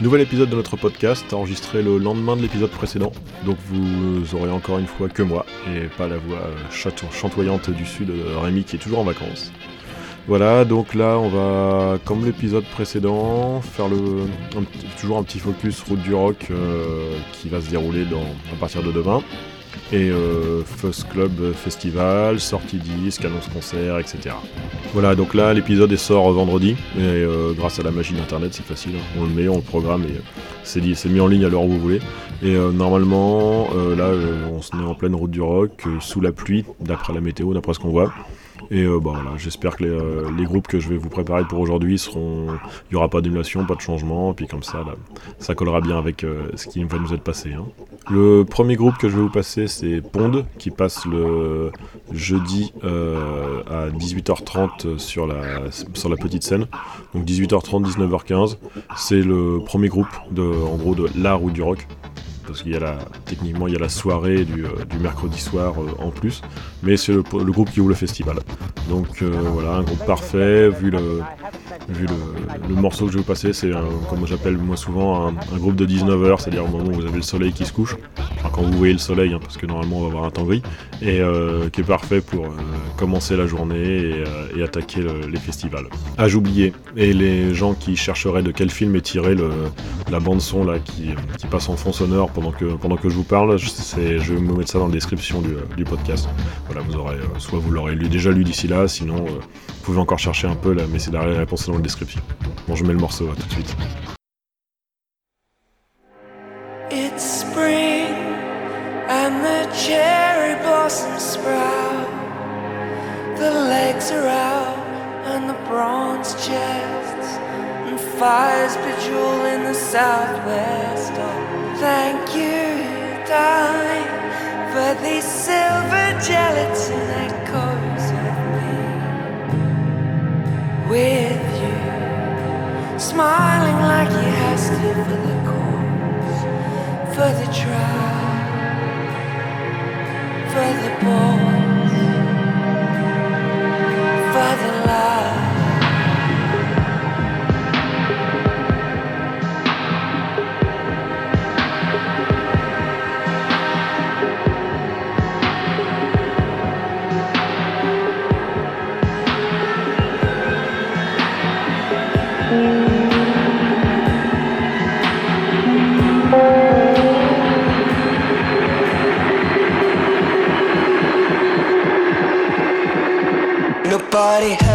Nouvel épisode de notre podcast, enregistré le lendemain de l'épisode précédent. Donc vous aurez encore une fois que moi, et pas la voix chantoyante du sud de Rémi qui est toujours en vacances. Voilà, donc là on va, comme l'épisode précédent, faire toujours un petit focus route du rock euh, qui va se dérouler à partir de demain et euh, Club Festival, sortie disque, annonce concert, etc. Voilà, donc là l'épisode sort vendredi, et euh, grâce à la machine internet c'est facile, hein. on le met, on le programme et c'est mis en ligne à l'heure où vous voulez. Et euh, normalement, là on se met en pleine route du rock, sous la pluie, d'après la météo, d'après ce qu'on voit. Et bon, voilà, j'espère que les, groupes que je vais vous préparer pour aujourd'hui seront. Il n'y aura pas d'émulation, pas de changement, puis comme ça, ça collera bien avec ce qui va nous être passé. Hein. Le premier groupe que je vais vous passer, c'est Pond, qui passe le jeudi euh, à 18h30 sur la, sur la petite scène. Donc 18h30, 19h15. C'est le premier groupe de, en gros, de l'art ou du rock parce qu'il y a la, techniquement il y a la soirée du, euh, mercredi soir euh, en plus, mais c'est le, groupe qui ouvre le festival. Donc voilà, un groupe parfait, vu le, morceau que je vais vous passer, c'est comme j'appelle moi souvent un, groupe de 19h, c'est-à-dire au moment où vous avez le soleil qui se couche, enfin quand vous voyez le soleil, hein, parce que normalement on va avoir un temps gris, et euh, qui est parfait pour euh, commencer la journée et, euh, attaquer les festivals. Ah j'oubliais, et les gens qui chercheraient de quel film est la bande son là qui, passe en fond sonore pendant que, pendant que je vous parle, je, je vais me mettre ça dans la description du, podcast. Voilà, vous aurez, soit vous l'aurez déjà lu d'ici là, sinon vous pouvez encore chercher un peu là, mais c'est la réponse dans la description. Bon, je mets le morceau, à tout de suite. It's spring and the cherry blossoms sprout. The legs are out and the bronze chests and fires bejewel in the southwest. Thank you, darling, for these silver gelatin echoes with me. With you, smiling like he has to for the cause, for the trial, for the boys, for the love. Nobody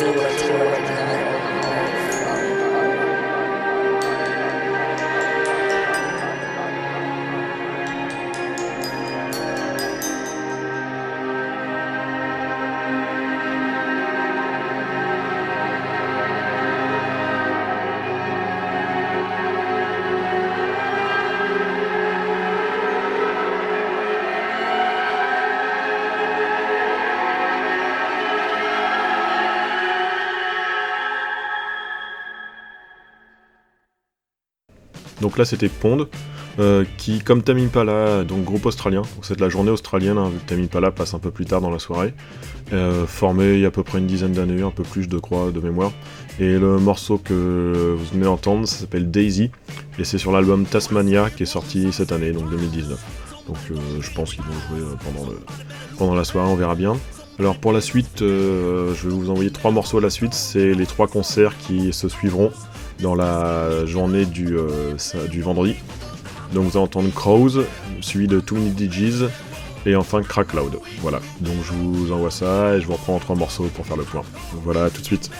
What I'm doing right it. Donc là c'était Pond, euh, qui comme Tame Impala, donc groupe australien, c'est de la journée australienne, hein, vu que Tame Impala passe un peu plus tard dans la soirée, euh, formé il y a à peu près une dizaine d'années, un peu plus de crois de mémoire. Et le morceau que vous venez d'entendre, ça s'appelle Daisy, et c'est sur l'album Tasmania qui est sorti cette année, donc 2019. Donc euh, je pense qu'ils vont jouer pendant, pendant la soirée, on verra bien. Alors pour la suite, je vais vous envoyer trois morceaux à la suite, c'est les trois concerts qui se suivront dans la journée du, euh, du vendredi. Donc vous allez entendre Crows, suivi de Too Many et enfin Crack Loud. Voilà, donc je vous envoie ça et je vous reprends en trois morceaux pour faire le point. Voilà, tout de suite.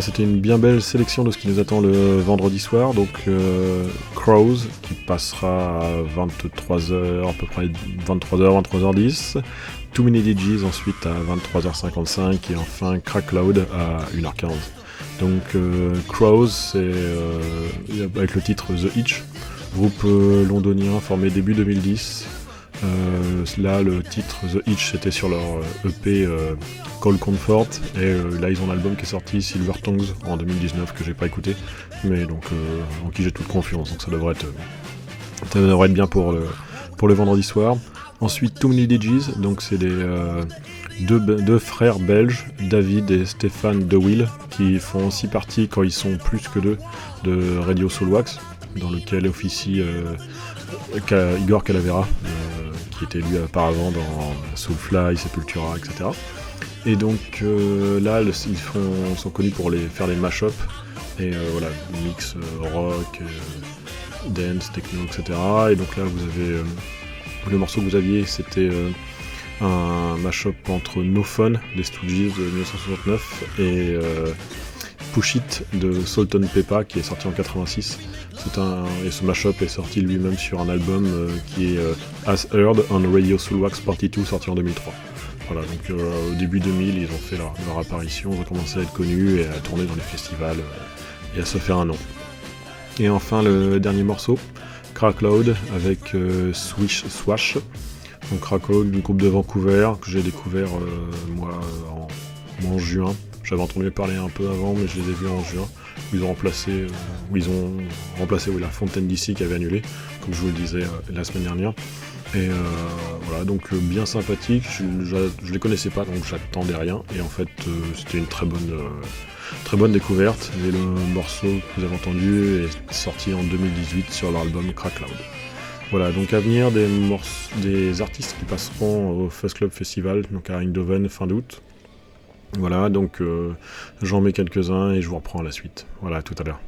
C'était une bien belle sélection de ce qui nous attend le vendredi soir. Donc, euh, Crows qui passera à 23h, à peu près 23h, 23h10. Too Many DJs ensuite à 23h55 et enfin Crack Cloud à 1h15. Donc, euh, Crows, c'est euh, avec le titre The Itch, groupe londonien formé début 2010. Euh, là, le titre The Itch, c'était sur leur euh, EP euh, Call Comfort. Et là, ils ont un album qui est sorti, Silver Tongues, en 2019, que j'ai pas écouté, mais donc en qui j'ai toute confiance. Donc ça devrait être, ça devrait être bien pour le, pour le vendredi soir. Ensuite, Too Many DJs, donc c'est des deux, deux frères belges, David et Stéphane De Will, qui font aussi partie, quand ils sont plus que deux, de Radio Soulwax, dans lequel officie Igor Calavera, était lui auparavant dans Soulfly, Sepultura, etc. Et donc euh, là, ils sont connus pour les, faire les mash et euh, voilà, mix euh, rock, dance, techno, etc. Et donc là, vous avez le morceau que vous aviez, c'était un mash-up entre No Fun des Stooges de 1969 et Push It de Salt and Peppa qui est sorti en 86. C'est un, et ce mashup est sorti lui-même sur un album euh, qui est euh, As Heard on Radio Soulwax Party 2 sorti en 2003. Voilà, donc euh, au début 2000, ils ont fait leur, apparition, ils ont commencé à être connus et à tourner dans les festivals et à se faire un nom. Et enfin, le dernier morceau, Crack Loud avec Swish Swash. Donc Crack Loud, du groupe de Vancouver que j'ai découvert moi en juin. J'avais entendu parler un peu avant, mais je les ai vus en juin. Ils ont remplacé, euh, ils ont remplacé la Fontaine d'ici qui avait annulé, comme je vous le disais euh, la semaine dernière. Et euh, voilà, donc bien sympathique. Je, je, je les connaissais pas, donc j'attendais rien. Et en fait, c'était une très bonne, très bonne découverte. Et le morceau que vous avez entendu est sorti en 2018 sur leur album Crack Loud. Voilà, donc à venir des artistes qui passeront au Fuzz Club Festival, donc à Eindhoven fin d'août. Voilà, donc euh, j'en mets quelques-uns et je vous reprends à la suite. Voilà, à tout à l'heure.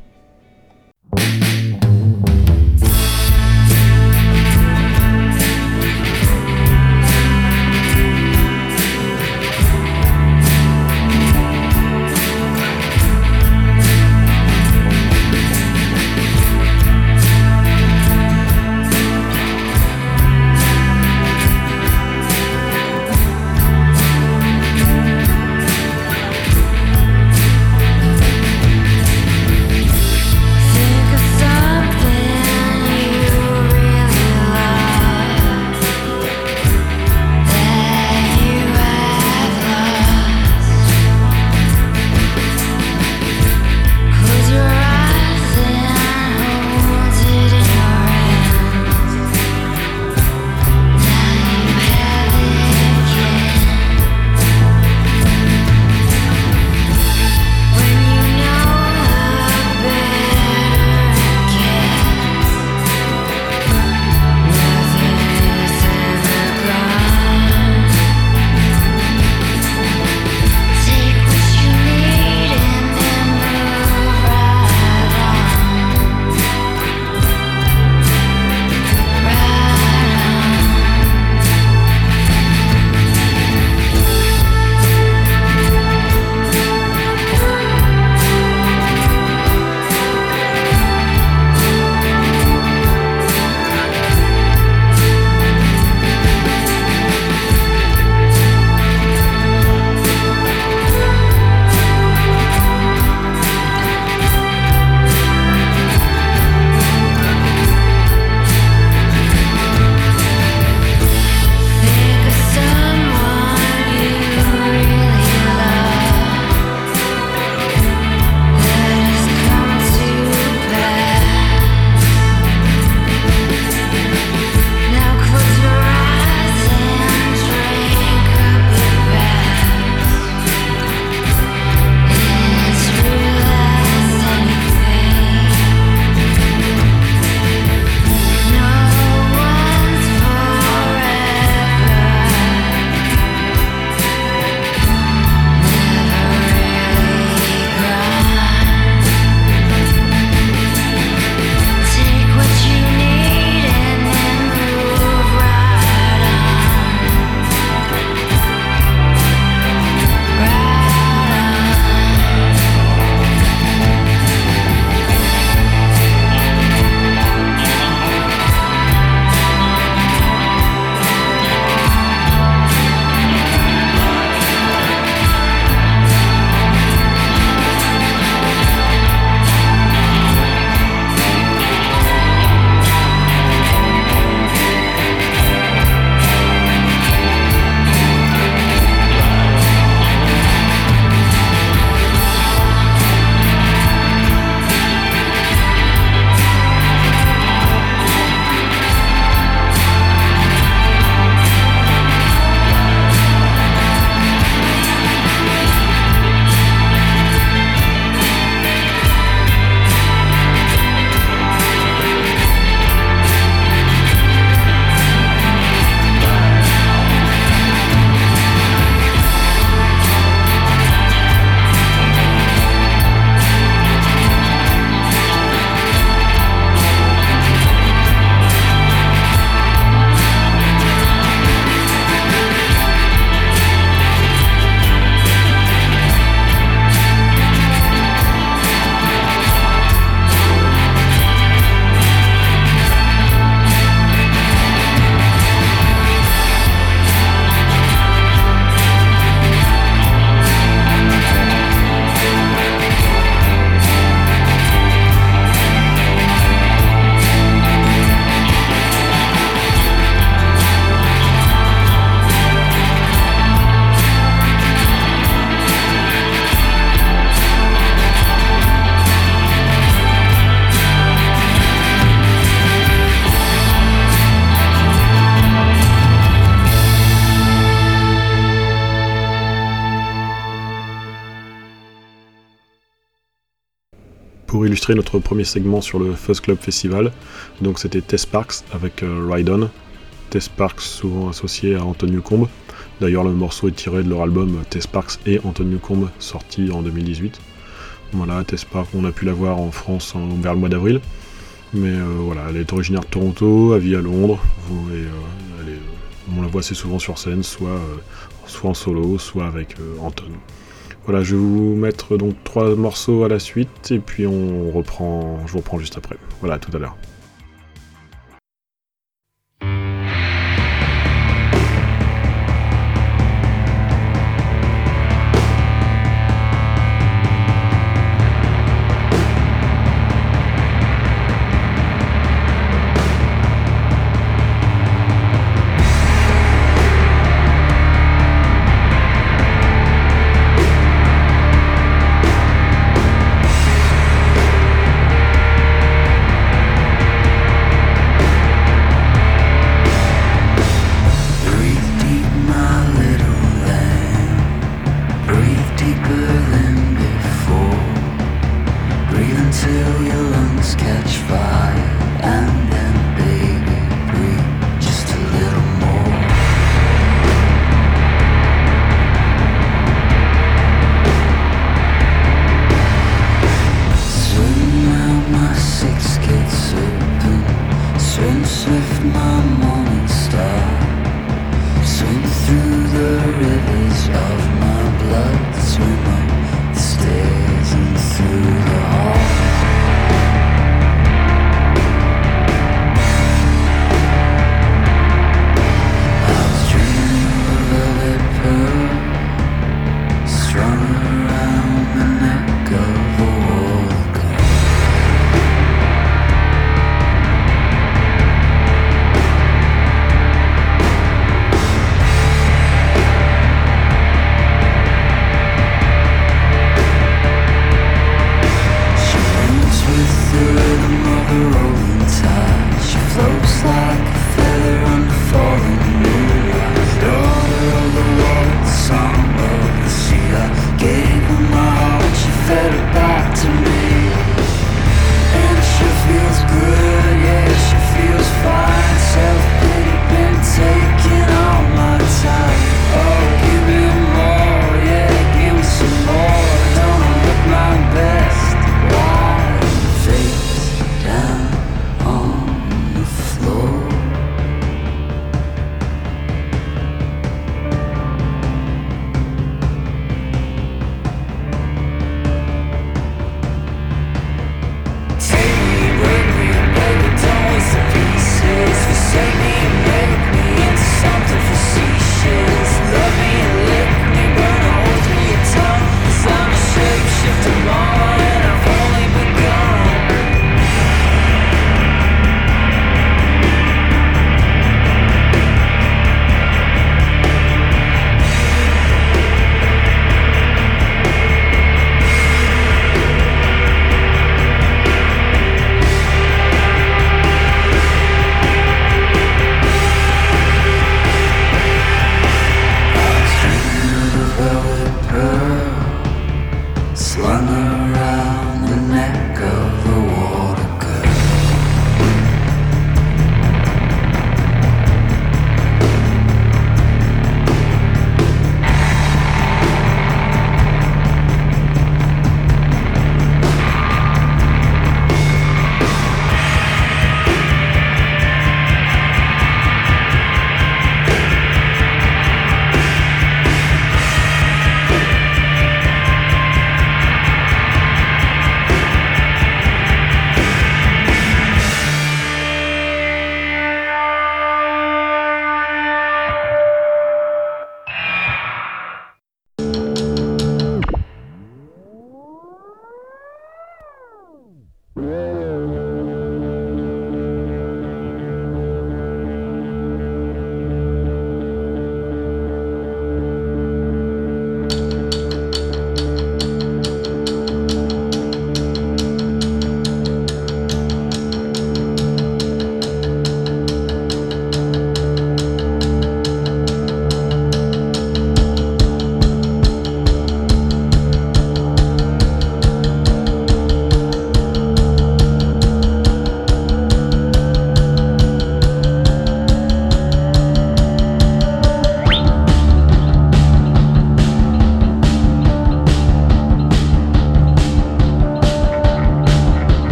Pour illustrer notre premier segment sur le Fuzz Club Festival. Donc c'était Tess Parks avec euh, Ride On. Tess Parks souvent associé à Anton Newcombe. D'ailleurs le morceau est tiré de leur album Tess Parks et Anton Newcombe sorti en 2018. Voilà, Tess Parks, on a pu la voir en France vers le mois d'avril. Mais euh, voilà, elle est originaire de Toronto, elle vit à Londres. Euh, on la voit assez souvent sur scène, soit, euh, soit en solo, soit avec euh, Anton. Voilà, je vais vous mettre donc trois morceaux à la suite et puis on reprend, je vous reprends juste après. Voilà, à tout à l'heure.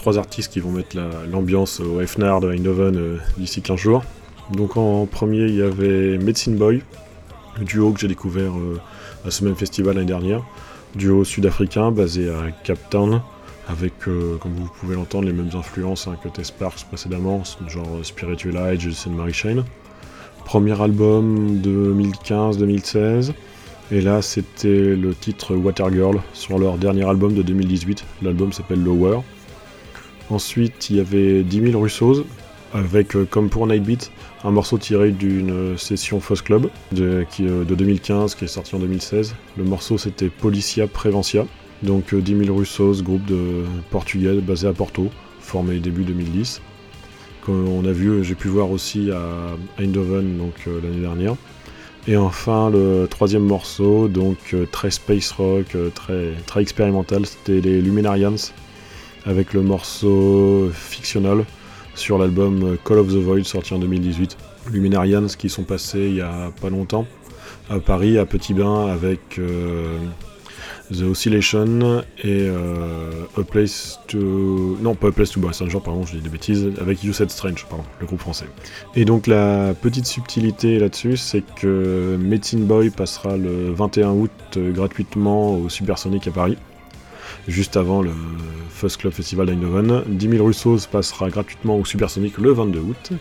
Trois artistes qui vont mettre la- l'ambiance au FNAR de Eindhoven euh, d'ici 15 jours. Donc en premier, il y avait Medicine Boy, duo que j'ai découvert euh, à ce même festival l'année dernière. Duo sud-africain basé à Cape Town, avec, euh, comme vous pouvez l'entendre, les mêmes influences hein, que Tess Sparks précédemment, genre Spiritual et Saint Mary Shane. Premier album de 2015-2016. Et là, c'était le titre Water Girl sur leur dernier album de 2018. L'album s'appelle Lower. Ensuite, il y avait 10 000 Russos, avec, euh, comme pour Nightbeat, un morceau tiré d'une euh, session Foss Club de, qui, euh, de 2015 qui est sorti en 2016. Le morceau, c'était Policia Prevencia. Donc, euh, 10 000 Russos, groupe de portugais basé à Porto, formé début 2010. Comme on a vu, j'ai pu voir aussi à Eindhoven donc euh, l'année dernière. Et enfin, le troisième morceau, donc euh, très space rock, euh, très, très expérimental, c'était les Luminarians, avec le morceau Fictional sur l'album Call of the Void sorti en 2018. Luminarians qui sont passés il y a pas longtemps à Paris, à Petit Bain, avec euh, The Oscillation et euh, A Place to... Non, pas A Place to Buy Saint-Jean, pardon, je dis des bêtises, avec You Said Strange, pardon, le groupe français. Et donc la petite subtilité là-dessus, c'est que Medicine Boy passera le 21 août euh, gratuitement au Supersonic à Paris, juste avant le First Club Festival d'Eindhoven. 10 000 Russos passera gratuitement au Supersonic le 22 août,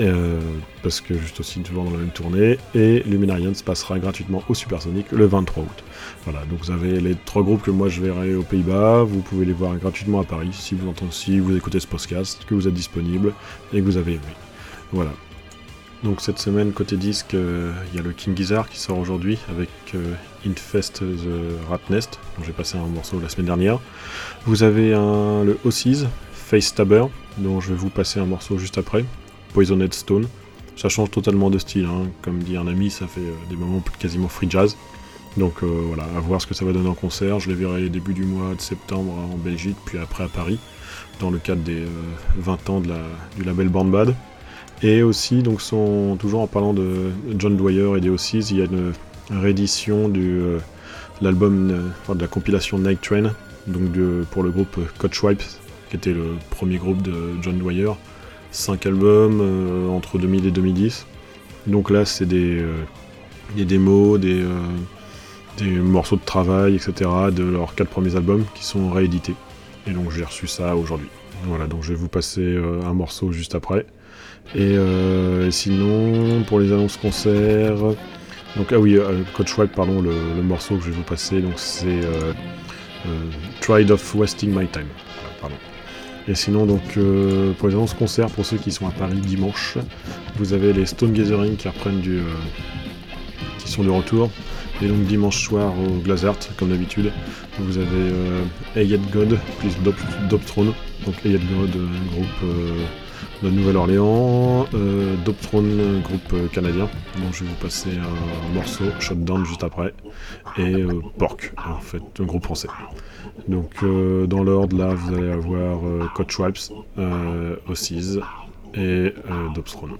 euh, parce que juste aussi toujours dans la même tournée, et Luminarians passera gratuitement au Supersonic le 23 août. Voilà, donc vous avez les trois groupes que moi je verrai aux Pays-Bas, vous pouvez les voir gratuitement à Paris si vous entendez, si vous écoutez ce podcast, que vous êtes disponible et que vous avez aimé. Voilà. Donc cette semaine côté disque, euh, il y a le King Gizzard qui sort aujourd'hui avec euh, Infest the Rat Nest, dont j'ai passé un morceau la semaine dernière. Vous avez un, le Ossies, Face Stabber, dont je vais vous passer un morceau juste après, Poisoned Stone. Ça change totalement de style, hein. comme dit un ami, ça fait euh, des moments quasiment free jazz. Donc voilà, à voir ce que ça va donner en concert. Je les verrai début du mois de septembre en Belgique, puis après à Paris, dans le cadre des euh, 20 ans du label Born Bad. Et aussi, donc, toujours en parlant de John Dwyer et des Ossies, il y a une réédition du, euh, de l'album, euh, enfin, de la compilation Night Train, donc de- pour le groupe Coach Wipes, qui était le premier groupe de John Dwyer. Cinq albums euh, entre 2000 et 2010. Donc là, c'est des, euh, des démos, des, euh, des morceaux de travail, etc. de leurs quatre premiers albums qui sont réédités. Et donc j'ai reçu ça aujourd'hui. Voilà, donc je vais vous passer euh, un morceau juste après. Et, euh, et sinon, pour les annonces concerts, donc ah oui, euh, Coach Wipe, pardon, le, morceau que je vais vous passer, donc c'est euh, Tried of Wasting My Time. Pardon. Et sinon, donc euh, pour les annonces concerts, pour ceux qui sont à Paris dimanche, vous avez les Stone Gathering qui reprennent du, qui sont de retour. Et donc dimanche soir au Glazart, comme d'habitude, vous avez euh, God plus Dop, Dopthrone. Donc Ayed God, un groupe de Nouvelle-Orléans, euh, groupe euh, canadien. Donc je vais vous passer un morceau, Shutdown juste après, et euh, Pork, en fait, un groupe français. Donc euh, dans l'ordre là, vous allez avoir Coach Wipes, Ossies et Dopthrone.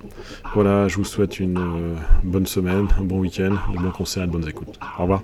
Voilà, je vous souhaite une bonne semaine, un bon week-end, de bons concerts et de bonnes écoutes. Au revoir.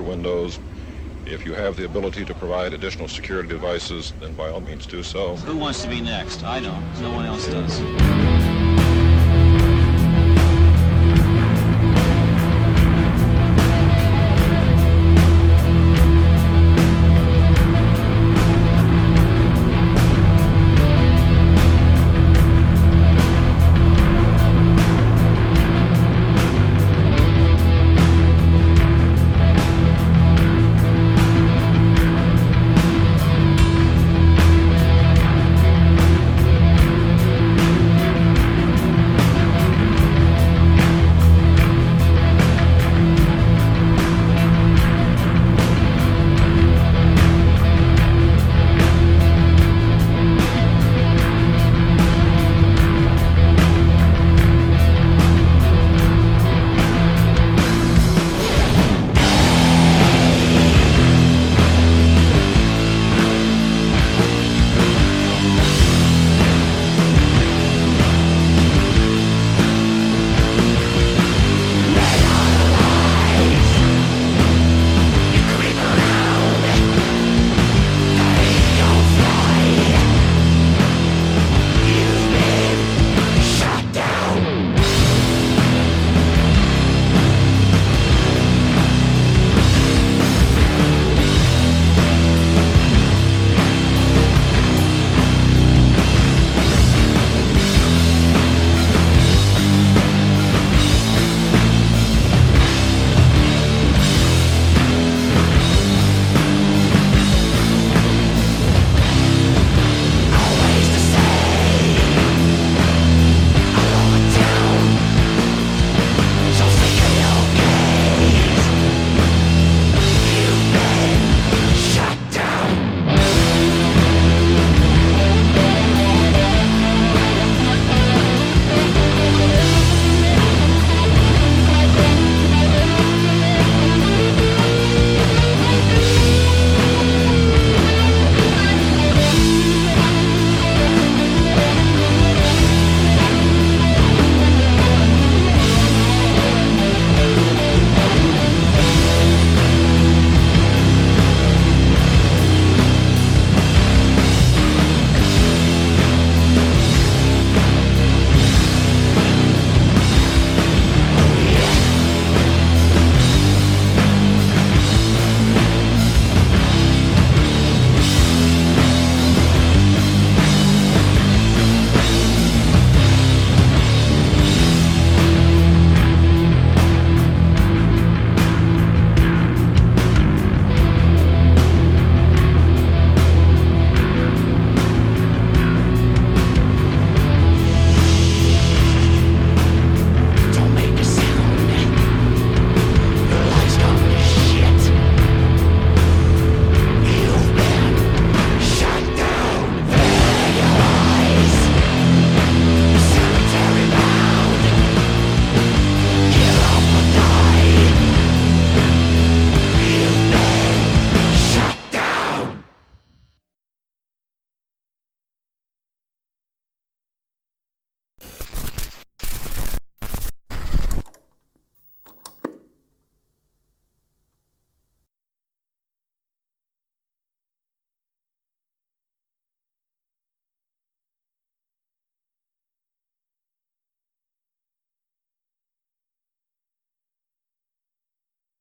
Your windows. If you have the ability to provide additional security devices, then by all means do so. Who wants to be next? I don't. No one else does.